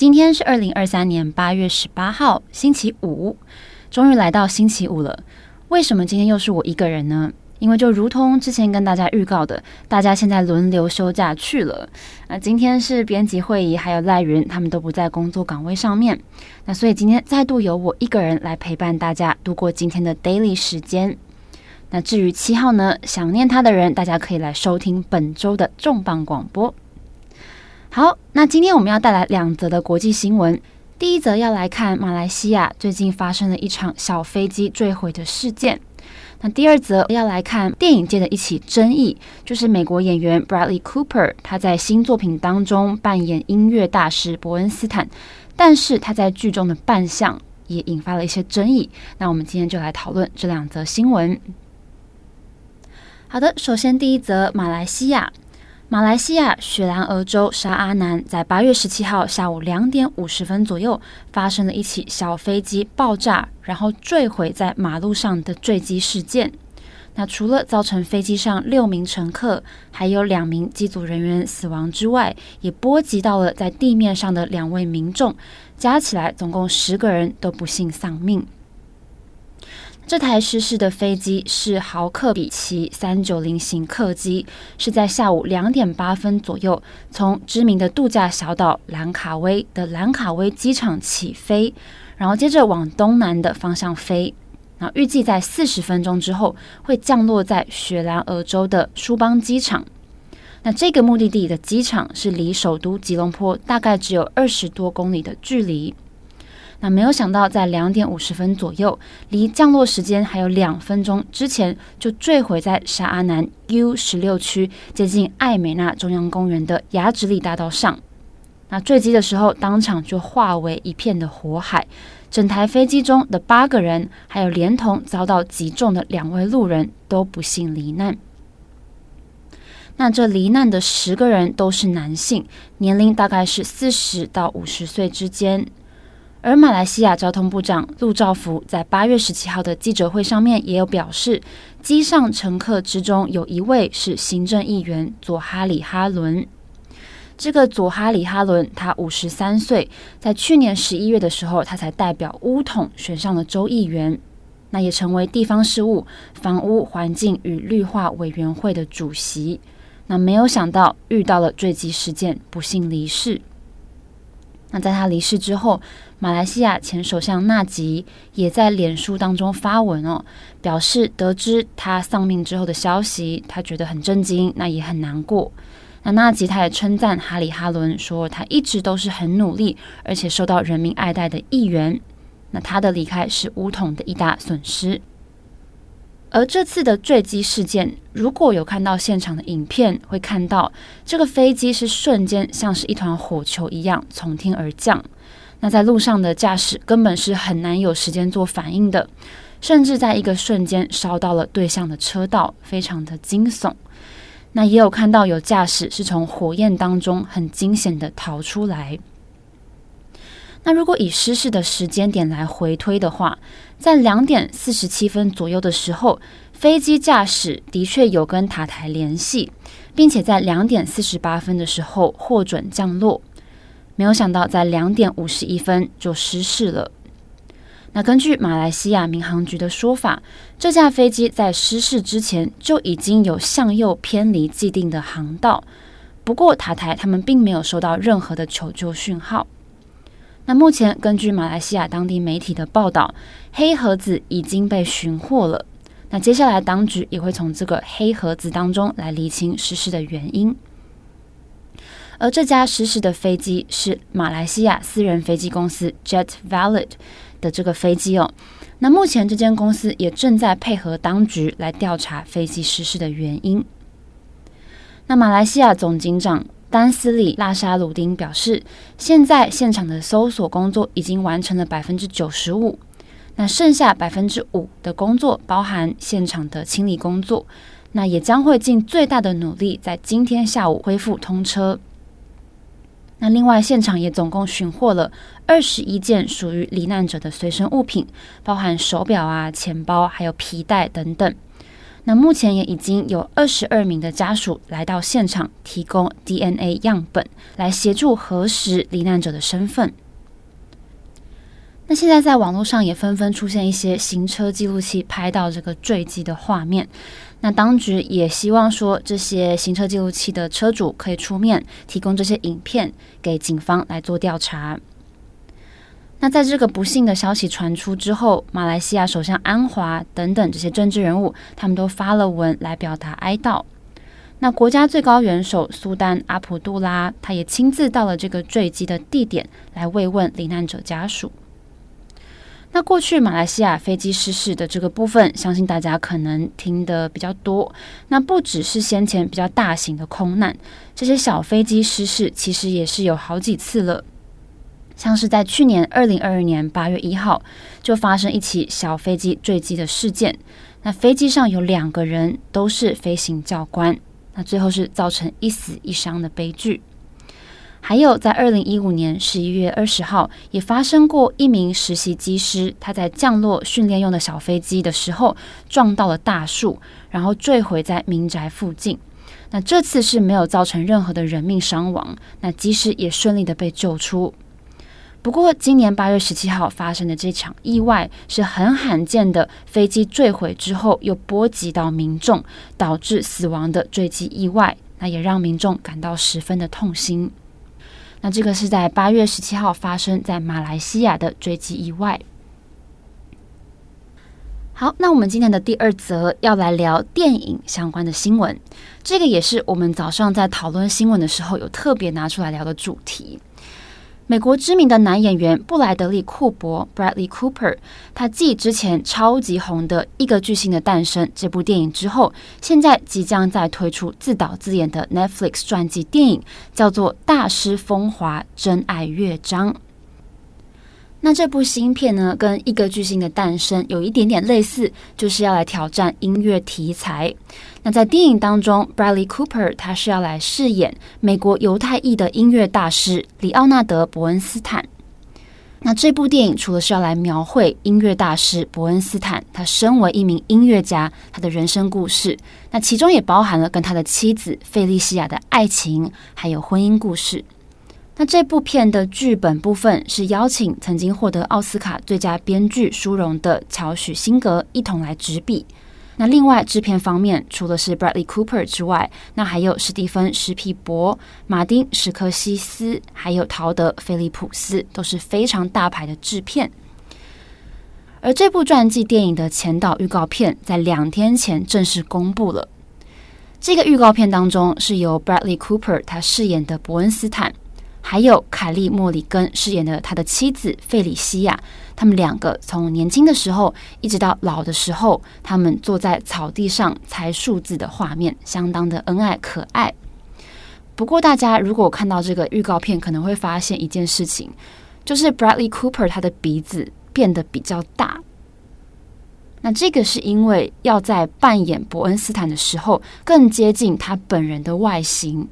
今天是二零二三年八月十八号，星期五，终于来到星期五了。为什么今天又是我一个人呢？因为就如同之前跟大家预告的，大家现在轮流休假去了。那今天是编辑会议，还有赖云他们都不在工作岗位上面。那所以今天再度由我一个人来陪伴大家度过今天的 daily 时间。那至于七号呢，想念他的人，大家可以来收听本周的重磅广播。好，那今天我们要带来两则的国际新闻。第一则要来看马来西亚最近发生了一场小飞机坠毁的事件。那第二则要来看电影界的一起争议，就是美国演员 Bradley Cooper 他在新作品当中扮演音乐大师伯恩斯坦，但是他在剧中的扮相也引发了一些争议。那我们今天就来讨论这两则新闻。好的，首先第一则，马来西亚。马来西亚雪兰莪州沙阿南在八月十七号下午两点五十分左右发生了一起小飞机爆炸，然后坠毁在马路上的坠机事件。那除了造成飞机上六名乘客还有两名机组人员死亡之外，也波及到了在地面上的两位民众，加起来总共十个人都不幸丧命。这台失事的飞机是豪客比奇三九零型客机，是在下午两点八分左右从知名的度假小岛兰卡威的兰卡威机场起飞，然后接着往东南的方向飞，然后预计在四十分钟之后会降落在雪兰莪州的舒邦机场。那这个目的地的机场是离首都吉隆坡大概只有二十多公里的距离。那没有想到，在两点五十分左右，离降落时间还有两分钟之前，就坠毁在沙阿南 U 十六区接近艾美纳中央公园的雅直里大道上。那坠机的时候，当场就化为一片的火海，整台飞机中的八个人，还有连同遭到击中的两位路人都不幸罹难。那这罹难的十个人都是男性，年龄大概是四十到五十岁之间。而马来西亚交通部长陆兆福在八月十七号的记者会上面也有表示，机上乘客之中有一位是行政议员佐哈里哈伦。这个佐哈里哈伦他五十三岁，在去年十一月的时候，他才代表巫统选上了州议员，那也成为地方事务、房屋、环境与绿化委员会的主席。那没有想到遇到了坠机事件，不幸离世。那在他离世之后，马来西亚前首相纳吉也在脸书当中发文哦，表示得知他丧命之后的消息，他觉得很震惊，那也很难过。那纳吉他也称赞哈里哈伦说，他一直都是很努力，而且受到人民爱戴的议员。那他的离开是巫统的一大损失。而这次的坠机事件，如果有看到现场的影片，会看到这个飞机是瞬间像是一团火球一样从天而降。那在路上的驾驶根本是很难有时间做反应的，甚至在一个瞬间烧到了对向的车道，非常的惊悚。那也有看到有驾驶是从火焰当中很惊险的逃出来。那如果以失事的时间点来回推的话，在两点四十七分左右的时候，飞机驾驶的确有跟塔台联系，并且在两点四十八分的时候获准降落。没有想到，在两点五十一分就失事了。那根据马来西亚民航局的说法，这架飞机在失事之前就已经有向右偏离既定的航道，不过塔台他们并没有收到任何的求救讯号。那目前根据马来西亚当地媒体的报道，黑盒子已经被寻获了。那接下来当局也会从这个黑盒子当中来厘清失事的原因。而这架失事的飞机是马来西亚私人飞机公司 Jet Valid 的这个飞机哦。那目前这间公司也正在配合当局来调查飞机失事的原因。那马来西亚总警长。丹斯里拉沙鲁丁表示，现在现场的搜索工作已经完成了百分之九十五。那剩下百分之五的工作包含现场的清理工作，那也将会尽最大的努力在今天下午恢复通车。那另外，现场也总共寻获了二十一件属于罹难者的随身物品，包含手表啊、钱包，还有皮带等等。那目前也已经有二十二名的家属来到现场，提供 DNA 样本来协助核实罹难者的身份。那现在在网络上也纷纷出现一些行车记录器拍到这个坠机的画面。那当局也希望说，这些行车记录器的车主可以出面提供这些影片给警方来做调查。那在这个不幸的消息传出之后，马来西亚首相安华等等这些政治人物，他们都发了文来表达哀悼。那国家最高元首苏丹阿卜杜拉，他也亲自到了这个坠机的地点来慰问罹难者家属。那过去马来西亚飞机失事的这个部分，相信大家可能听得比较多。那不只是先前比较大型的空难，这些小飞机失事其实也是有好几次了。像是在去年二零二二年八月一号，就发生一起小飞机坠机的事件。那飞机上有两个人都是飞行教官，那最后是造成一死一伤的悲剧。还有，在二零一五年十一月二十号，也发生过一名实习机师，他在降落训练用的小飞机的时候撞到了大树，然后坠毁在民宅附近。那这次是没有造成任何的人命伤亡，那机师也顺利的被救出。不过，今年八月十七号发生的这场意外是很罕见的飞机坠毁之后又波及到民众，导致死亡的坠机意外，那也让民众感到十分的痛心。那这个是在八月十七号发生在马来西亚的坠机意外。好，那我们今天的第二则要来聊电影相关的新闻，这个也是我们早上在讨论新闻的时候有特别拿出来聊的主题。美国知名的男演员布莱德利·库珀 （Bradley Cooper），他继之前超级红的《一个巨星的诞生》这部电影之后，现在即将在推出自导自演的 Netflix 传记电影，叫做《大师风华：真爱乐章》。那这部新片呢，跟一个巨星的诞生有一点点类似，就是要来挑战音乐题材。那在电影当中，Bradley Cooper 他是要来饰演美国犹太裔的音乐大师里奥纳德·伯恩斯坦。那这部电影除了是要来描绘音乐大师伯恩斯坦他身为一名音乐家他的人生故事，那其中也包含了跟他的妻子费利西亚的爱情还有婚姻故事。那这部片的剧本部分是邀请曾经获得奥斯卡最佳编剧殊荣的乔许辛格一同来执笔。那另外制片方面，除了是 Bradley Cooper 之外，那还有史蒂芬史皮博、马丁史科西斯，还有陶德菲利普斯，都是非常大牌的制片。而这部传记电影的前导预告片在两天前正式公布了。这个预告片当中是由 Bradley Cooper 他饰演的伯恩斯坦。还有凯莉·莫里根饰演的他的妻子费里西亚，他们两个从年轻的时候一直到老的时候，他们坐在草地上猜数字的画面，相当的恩爱可爱。不过，大家如果看到这个预告片，可能会发现一件事情，就是 Bradley Cooper 他的鼻子变得比较大。那这个是因为要在扮演伯恩斯坦的时候，更接近他本人的外形。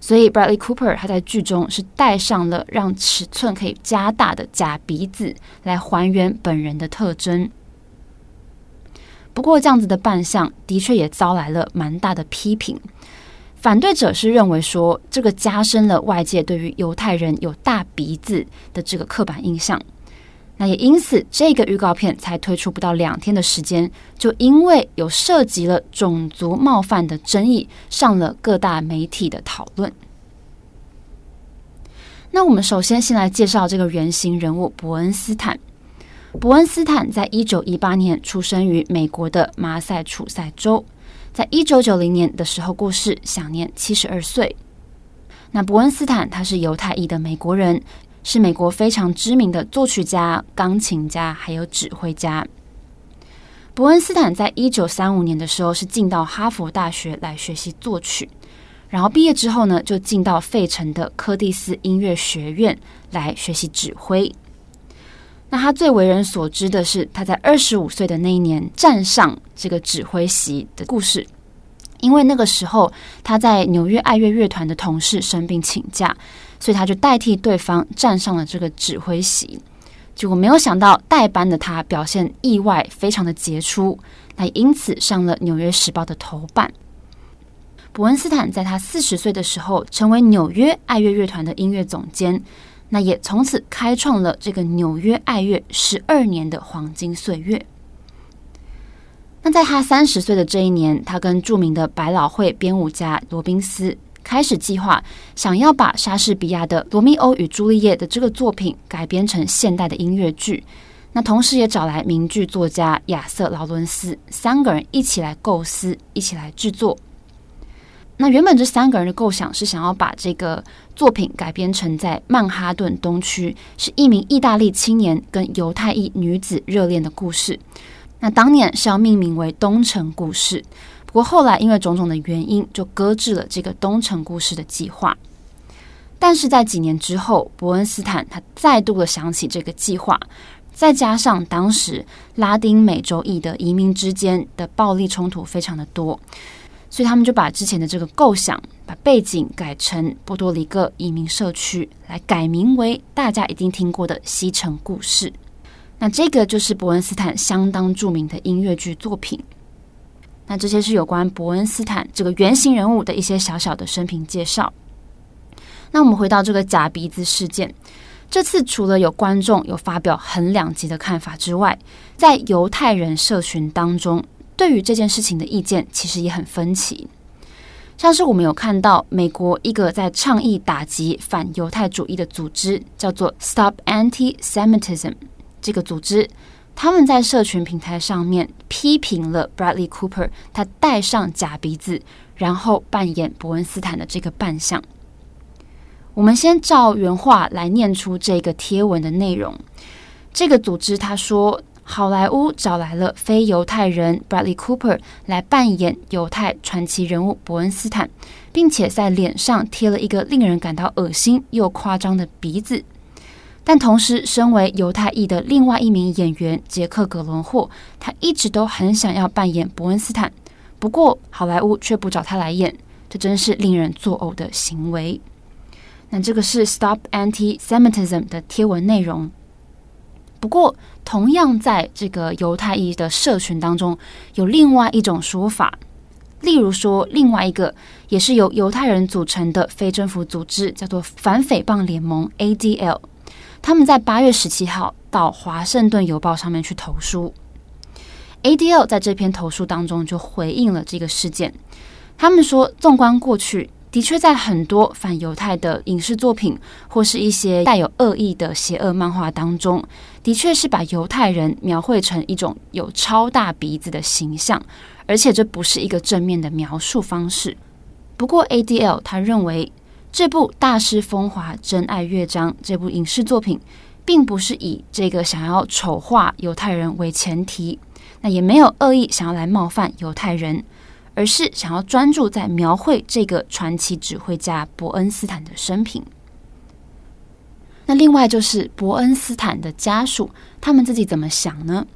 所以，Bradley Cooper 他在剧中是戴上了让尺寸可以加大的假鼻子，来还原本人的特征。不过，这样子的扮相的确也遭来了蛮大的批评。反对者是认为说，这个加深了外界对于犹太人有大鼻子的这个刻板印象。那也因此，这个预告片才推出不到两天的时间，就因为有涉及了种族冒犯的争议，上了各大媒体的讨论。那我们首先先来介绍这个原型人物伯恩斯坦。伯恩斯坦在一九一八年出生于美国的马赛楚塞州，在一九九零年的时候过世，享年七十二岁。那伯恩斯坦他是犹太裔的美国人。是美国非常知名的作曲家、钢琴家，还有指挥家。伯恩斯坦在一九三五年的时候是进到哈佛大学来学习作曲，然后毕业之后呢，就进到费城的柯蒂斯音乐学院来学习指挥。那他最为人所知的是他在二十五岁的那一年站上这个指挥席的故事。因为那个时候他在纽约爱乐乐团的同事生病请假，所以他就代替对方站上了这个指挥席。结果没有想到代班的他表现意外非常的杰出，那因此上了《纽约时报》的头版。伯恩斯坦在他四十岁的时候成为纽约爱乐乐团的音乐总监，那也从此开创了这个纽约爱乐十二年的黄金岁月。那在他三十岁的这一年，他跟著名的百老汇编舞家罗宾斯开始计划，想要把莎士比亚的《罗密欧与朱丽叶》的这个作品改编成现代的音乐剧。那同时也找来名剧作家亚瑟劳伦斯三个人一起来构思，一起来制作。那原本这三个人的构想是想要把这个作品改编成在曼哈顿东区，是一名意大利青年跟犹太裔女子热恋的故事。那当年是要命名为《东城故事》，不过后来因为种种的原因，就搁置了这个《东城故事》的计划。但是在几年之后，伯恩斯坦他再度的想起这个计划，再加上当时拉丁美洲裔的移民之间的暴力冲突非常的多，所以他们就把之前的这个构想，把背景改成波多黎各移民社区，来改名为大家一定听过的《西城故事》。那这个就是伯恩斯坦相当著名的音乐剧作品。那这些是有关伯恩斯坦这个原型人物的一些小小的生平介绍。那我们回到这个假鼻子事件，这次除了有观众有发表很两极的看法之外，在犹太人社群当中，对于这件事情的意见其实也很分歧。像是我们有看到美国一个在倡议打击反犹太主义的组织，叫做 Stop Anti-Semitism。这个组织，他们在社群平台上面批评了 Bradley Cooper，他戴上假鼻子，然后扮演伯恩斯坦的这个扮相。我们先照原话来念出这个贴文的内容。这个组织他说，好莱坞找来了非犹太人 Bradley Cooper 来扮演犹太传奇人物伯恩斯坦，并且在脸上贴了一个令人感到恶心又夸张的鼻子。但同时，身为犹太裔的另外一名演员杰克·葛伦霍，他一直都很想要扮演伯恩斯坦，不过好莱坞却不找他来演，这真是令人作呕的行为。那这个是 Stop Anti-Semitism 的贴文内容。不过，同样在这个犹太裔的社群当中，有另外一种说法，例如说，另外一个也是由犹太人组成的非政府组织，叫做反诽谤联盟 （ADL）。他们在八月十七号到《华盛顿邮报》上面去投书，ADL 在这篇投书当中就回应了这个事件。他们说，纵观过去，的确在很多反犹太的影视作品或是一些带有恶意的邪恶漫画当中，的确是把犹太人描绘成一种有超大鼻子的形象，而且这不是一个正面的描述方式。不过，ADL 他认为。这部《大师风华真爱乐章》这部影视作品，并不是以这个想要丑化犹太人为前提，那也没有恶意想要来冒犯犹太人，而是想要专注在描绘这个传奇指挥家伯恩斯坦的生平。那另外就是伯恩斯坦的家属，他们自己怎么想呢？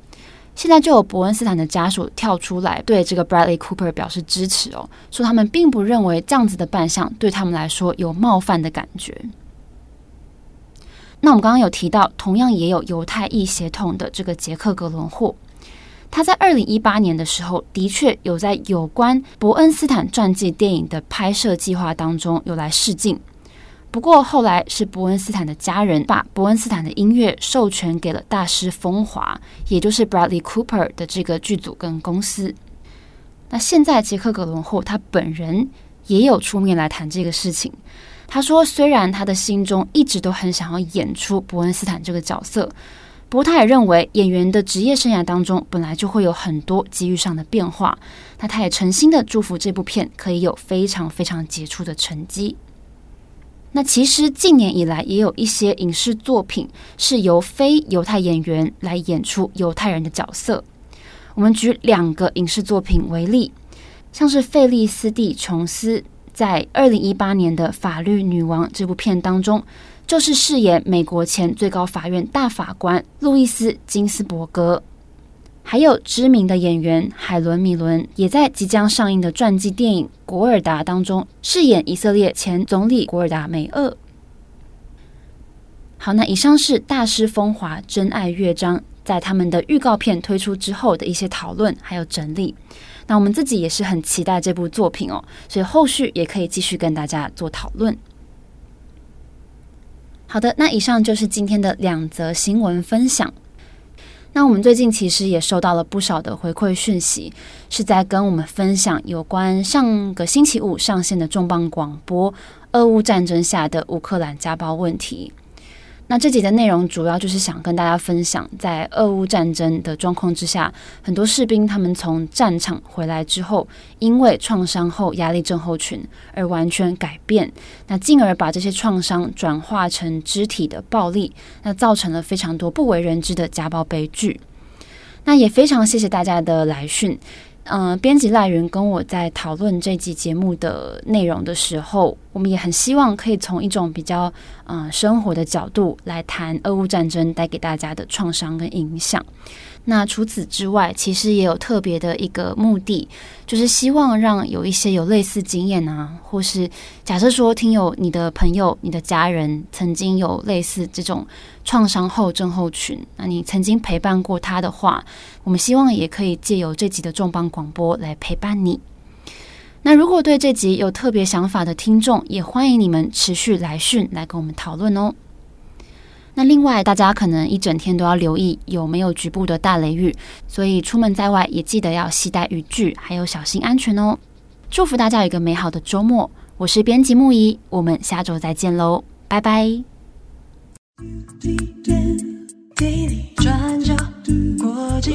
现在就有伯恩斯坦的家属跳出来对这个 Bradley Cooper 表示支持哦，说他们并不认为这样子的扮相对他们来说有冒犯的感觉。那我们刚刚有提到，同样也有犹太裔血统的这个杰克·格伦霍，他在二零一八年的时候，的确有在有关伯恩斯坦传记电影的拍摄计划当中有来试镜。不过后来是伯恩斯坦的家人把伯恩斯坦的音乐授权给了大师风华，也就是 Bradley Cooper 的这个剧组跟公司。那现在杰克·葛伦后他本人也有出面来谈这个事情。他说，虽然他的心中一直都很想要演出伯恩斯坦这个角色，不过他也认为演员的职业生涯当中本来就会有很多机遇上的变化。那他也诚心的祝福这部片可以有非常非常杰出的成绩。那其实近年以来也有一些影视作品是由非犹太演员来演出犹太人的角色。我们举两个影视作品为例，像是费利斯蒂·琼斯在二零一八年的《法律女王》这部片当中，就是饰演美国前最高法院大法官路易斯·金斯伯格。还有知名的演员海伦·米伦也在即将上映的传记电影《古尔达》当中饰演以色列前总理古尔达梅厄。好，那以上是大师风华真爱乐章在他们的预告片推出之后的一些讨论还有整理。那我们自己也是很期待这部作品哦，所以后续也可以继续跟大家做讨论。好的，那以上就是今天的两则新闻分享。那我们最近其实也收到了不少的回馈讯息，是在跟我们分享有关上个星期五上线的重磅广播——俄乌战争下的乌克兰家暴问题。那这集的内容主要就是想跟大家分享，在俄乌战争的状况之下，很多士兵他们从战场回来之后，因为创伤后压力症候群而完全改变，那进而把这些创伤转化成肢体的暴力，那造成了非常多不为人知的家暴悲剧。那也非常谢谢大家的来讯。嗯、编辑赖云跟我在讨论这集节目的内容的时候，我们也很希望可以从一种比较嗯、生活的角度来谈俄乌战争带给大家的创伤跟影响。那除此之外，其实也有特别的一个目的，就是希望让有一些有类似经验啊，或是假设说听友你的朋友、你的家人曾经有类似这种创伤后症候群，那你曾经陪伴过他的话，我们希望也可以借由这集的重磅广播来陪伴你。那如果对这集有特别想法的听众，也欢迎你们持续来讯来跟我们讨论哦。那另外，大家可能一整天都要留意有没有局部的大雷雨，所以出门在外也记得要携带雨具，还有小心安全哦。祝福大家有一个美好的周末，我是编辑木仪，我们下周再见喽，拜拜。转角国际